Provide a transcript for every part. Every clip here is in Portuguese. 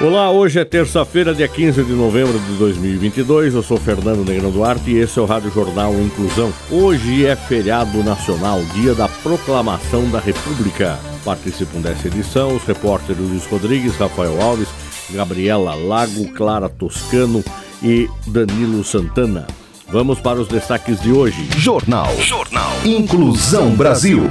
Olá, hoje é terça-feira, dia 15 de novembro de 2022. Eu sou Fernando Negrão Duarte e esse é o Rádio Jornal Inclusão. Hoje é feriado nacional, dia da proclamação da República. Participam dessa edição os repórteres Luiz Rodrigues, Rafael Alves, Gabriela Lago, Clara Toscano e Danilo Santana. Vamos para os destaques de hoje. Jornal. Jornal. Inclusão Brasil.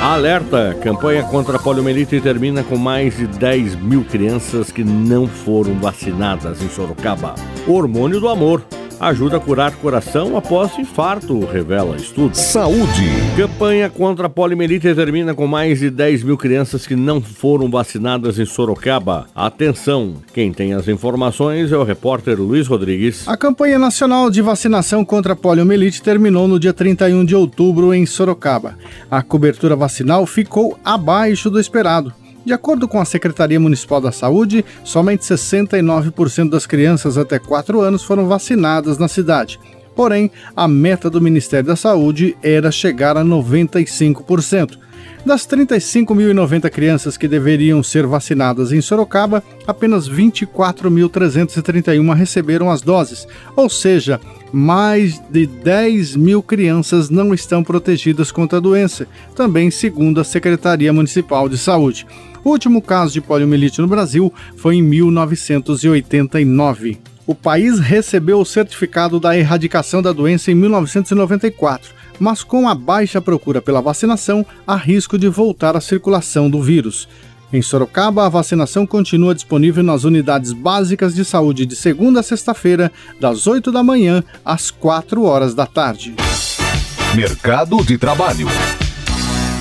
Alerta! Campanha contra a poliomielite termina com mais de 10 mil crianças que não foram vacinadas em Sorocaba. Hormônio do amor ajuda a curar coração após infarto, revela estudo. Saúde. Campanha contra a poliomielite termina com mais de 10 mil crianças que não foram vacinadas em Sorocaba. Atenção, quem tem as informações é o repórter Luiz Rodrigues. A campanha nacional de vacinação contra a poliomielite terminou no dia 31 de outubro em Sorocaba. A cobertura vacinal ficou abaixo do esperado. De acordo com a Secretaria Municipal da Saúde, somente 69% das crianças até 4 anos foram vacinadas na cidade. Porém, a meta do Ministério da Saúde era chegar a 95%. Das 35.090 crianças que deveriam ser vacinadas em Sorocaba, apenas 24.331 receberam as doses, ou seja, mais de 10 mil crianças não estão protegidas contra a doença, também segundo a Secretaria Municipal de Saúde. O último caso de poliomielite no Brasil foi em 1989. O país recebeu o certificado da erradicação da doença em 1994, mas com a baixa procura pela vacinação, há risco de voltar à circulação do vírus. Em Sorocaba, a vacinação continua disponível nas unidades básicas de saúde de segunda a sexta-feira, das 8 da manhã às 4 horas da tarde. Mercado de Trabalho.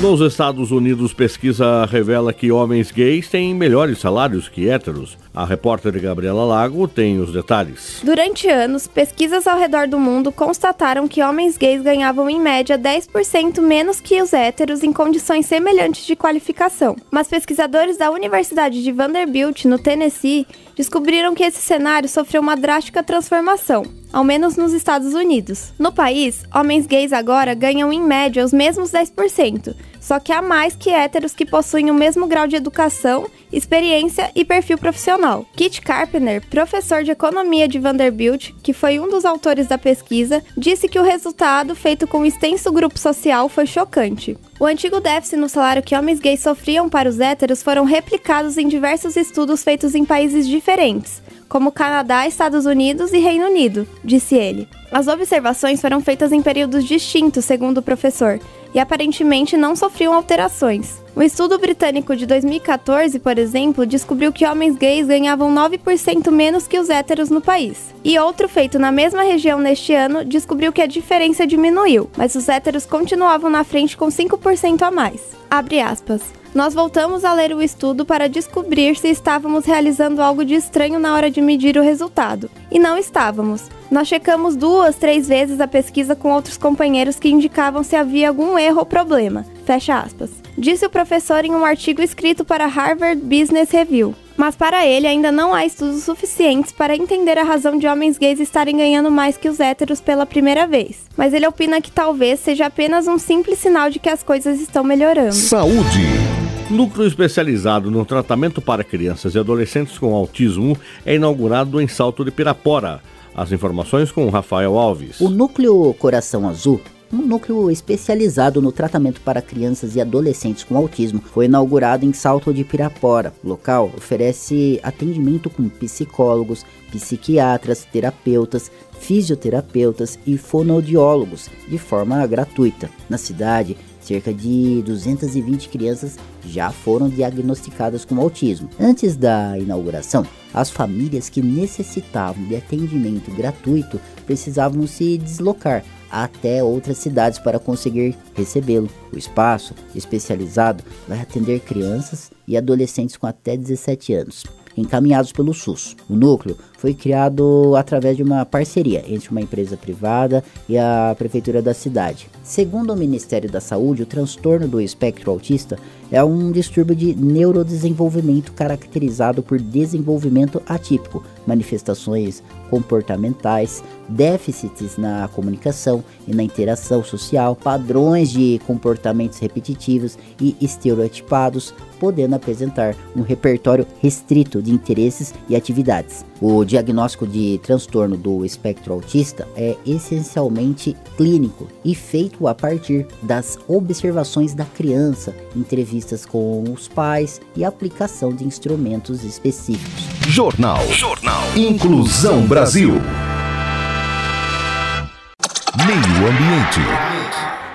Nos Estados Unidos, pesquisa revela que homens gays têm melhores salários que héteros. A repórter Gabriela Lago tem os detalhes. Durante anos, pesquisas ao redor do mundo constataram que homens gays ganhavam em média 10% menos que os héteros em condições semelhantes de qualificação. Mas pesquisadores da Universidade de Vanderbilt, no Tennessee, descobriram que esse cenário sofreu uma drástica transformação ao menos nos Estados Unidos. No país, homens gays agora ganham em média os mesmos 10%, só que há mais que héteros que possuem o mesmo grau de educação, experiência e perfil profissional. Kit Carpenter, professor de economia de Vanderbilt, que foi um dos autores da pesquisa, disse que o resultado, feito com um extenso grupo social, foi chocante. O antigo déficit no salário que homens gays sofriam para os héteros foram replicados em diversos estudos feitos em países diferentes, como Canadá, Estados Unidos e Reino Unido, disse ele. As observações foram feitas em períodos distintos, segundo o professor, e aparentemente não sofriam alterações. Um estudo britânico de 2014, por exemplo, descobriu que homens gays ganhavam 9% menos que os héteros no país. E outro feito na mesma região neste ano descobriu que a diferença diminuiu, mas os héteros continuavam na frente com 5% a mais. Abre aspas. Nós voltamos a ler o estudo para descobrir se estávamos realizando algo de estranho na hora de medir o resultado. E não estávamos. Nós checamos duas, três vezes a pesquisa com outros companheiros que indicavam se havia algum erro ou problema. Fecha aspas. Disse o professor em um artigo escrito para Harvard Business Review. Mas para ele ainda não há estudos suficientes para entender a razão de homens gays estarem ganhando mais que os héteros pela primeira vez. Mas ele opina que talvez seja apenas um simples sinal de que as coisas estão melhorando. Saúde. Núcleo especializado no tratamento para crianças e adolescentes com autismo é inaugurado em Salto de Pirapora. As informações com Rafael Alves. O Núcleo Coração Azul um núcleo especializado no tratamento para crianças e adolescentes com autismo foi inaugurado em Salto de Pirapora. O local oferece atendimento com psicólogos, psiquiatras, terapeutas, fisioterapeutas e fonoaudiólogos de forma gratuita. Na cidade, cerca de 220 crianças já foram diagnosticadas com autismo. Antes da inauguração, as famílias que necessitavam de atendimento gratuito precisavam se deslocar até outras cidades para conseguir recebê-lo. O espaço especializado vai atender crianças e adolescentes com até 17 anos encaminhados pelo SUS. O núcleo foi criado através de uma parceria entre uma empresa privada e a prefeitura da cidade. Segundo o Ministério da Saúde, o transtorno do espectro autista é um distúrbio de neurodesenvolvimento caracterizado por desenvolvimento atípico, manifestações comportamentais, déficits na comunicação e na interação social, padrões de comportamentos repetitivos e estereotipados, podendo apresentar um repertório restrito de interesses e atividades. O diagnóstico de transtorno do espectro autista é essencialmente clínico e feito a partir das observações da criança, entrevistas com os pais e aplicação de instrumentos específicos. Jornal. Jornal. Inclusão Brasil. Meio Ambiente.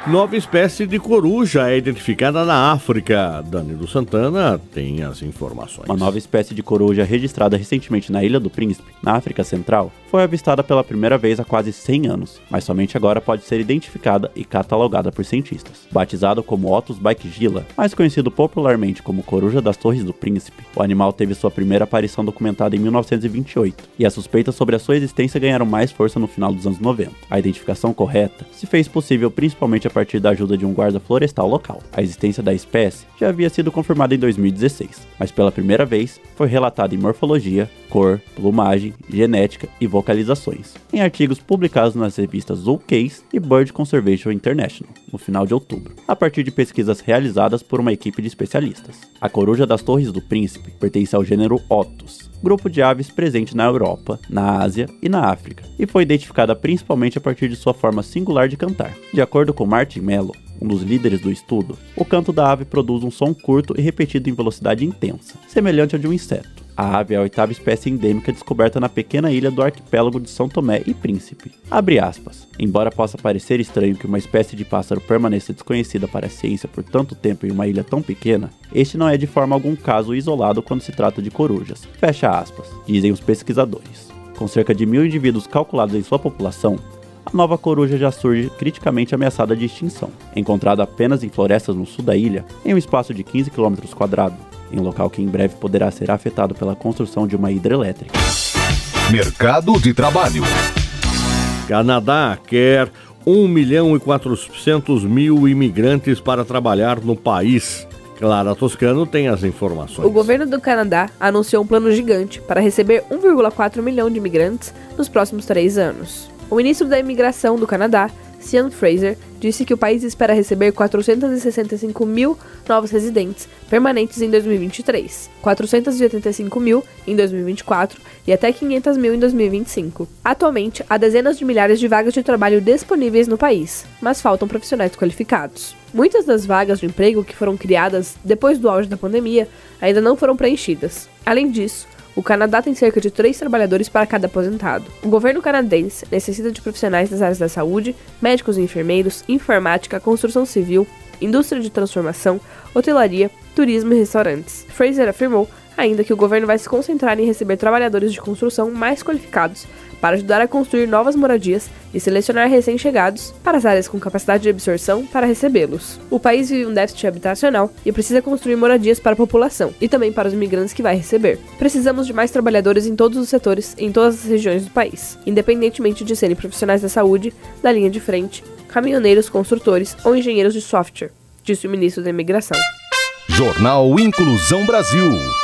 Nova espécie de coruja é identificada na África. Danilo Santana tem as informações. Uma nova espécie de coruja registrada recentemente na Ilha do Príncipe, na África Central, foi avistada pela primeira vez há quase 100 anos, mas somente agora pode ser identificada e catalogada por cientistas. Batizado como Otus baikgila, mais conhecido popularmente como coruja das Torres do Príncipe, o animal teve sua primeira aparição documentada em 1928, e as suspeitas sobre a sua existência ganharam mais força no final dos anos 90. A identificação correta se fez possível principalmente a partir da ajuda de um guarda florestal local. A existência da espécie já havia sido confirmada em 2016, mas pela primeira vez foi relatada em morfologia, cor, plumagem, genética e vocalizações, em artigos publicados nas revistas Zoocase e Bird Conservation International, no final de outubro, a partir de pesquisas realizadas por uma equipe de especialistas. A coruja das Torres do Príncipe pertence ao gênero Otus, grupo de aves presente na Europa, na Ásia e na África, e foi identificada principalmente a partir de sua forma singular de cantar. De acordo com Martin Mello, um dos líderes do estudo, o canto da ave produz um som curto e repetido em velocidade intensa, semelhante ao de um inseto. A ave é a oitava espécie endêmica descoberta na pequena ilha do arquipélago de São Tomé e Príncipe. Abre aspas. Embora possa parecer estranho que uma espécie de pássaro permaneça desconhecida para a ciência por tanto tempo em uma ilha tão pequena, este não é de forma algum caso isolado quando se trata de corujas. Fecha aspas, dizem os pesquisadores. Com cerca de mil indivíduos calculados em sua população, a nova coruja já surge criticamente ameaçada de extinção. Encontrada apenas em florestas no sul da ilha, em um espaço de 15 km, em um local que em breve poderá ser afetado pela construção de uma hidrelétrica. Mercado de trabalho. Canadá quer 1 milhão e 400 mil imigrantes para trabalhar no país. Clara Toscano tem as informações. O governo do Canadá anunciou um plano gigante para receber 1,4 milhão de imigrantes nos próximos três anos. O ministro da Imigração do Canadá, Sean Fraser, disse que o país espera receber 465 mil novos residentes permanentes em 2023, 485 mil em 2024 e até 500 mil em 2025. Atualmente, há dezenas de milhares de vagas de trabalho disponíveis no país, mas faltam profissionais qualificados. Muitas das vagas de emprego que foram criadas depois do auge da pandemia ainda não foram preenchidas. Além disso, o Canadá tem cerca de três trabalhadores para cada aposentado. O governo canadense necessita de profissionais das áreas da saúde, médicos e enfermeiros, informática, construção civil, indústria de transformação, hotelaria, turismo e restaurantes. Fraser afirmou ainda que o governo vai se concentrar em receber trabalhadores de construção mais qualificados para ajudar a construir novas moradias e selecionar recém-chegados para as áreas com capacidade de absorção para recebê-los. O país vive um déficit habitacional e precisa construir moradias para a população e também para os imigrantes que vai receber. Precisamos de mais trabalhadores em todos os setores, em todas as regiões do país, independentemente de serem profissionais da saúde, da linha de frente, caminhoneiros, construtores ou engenheiros de software, disse o ministro da Imigração. Jornal Inclusão Brasil.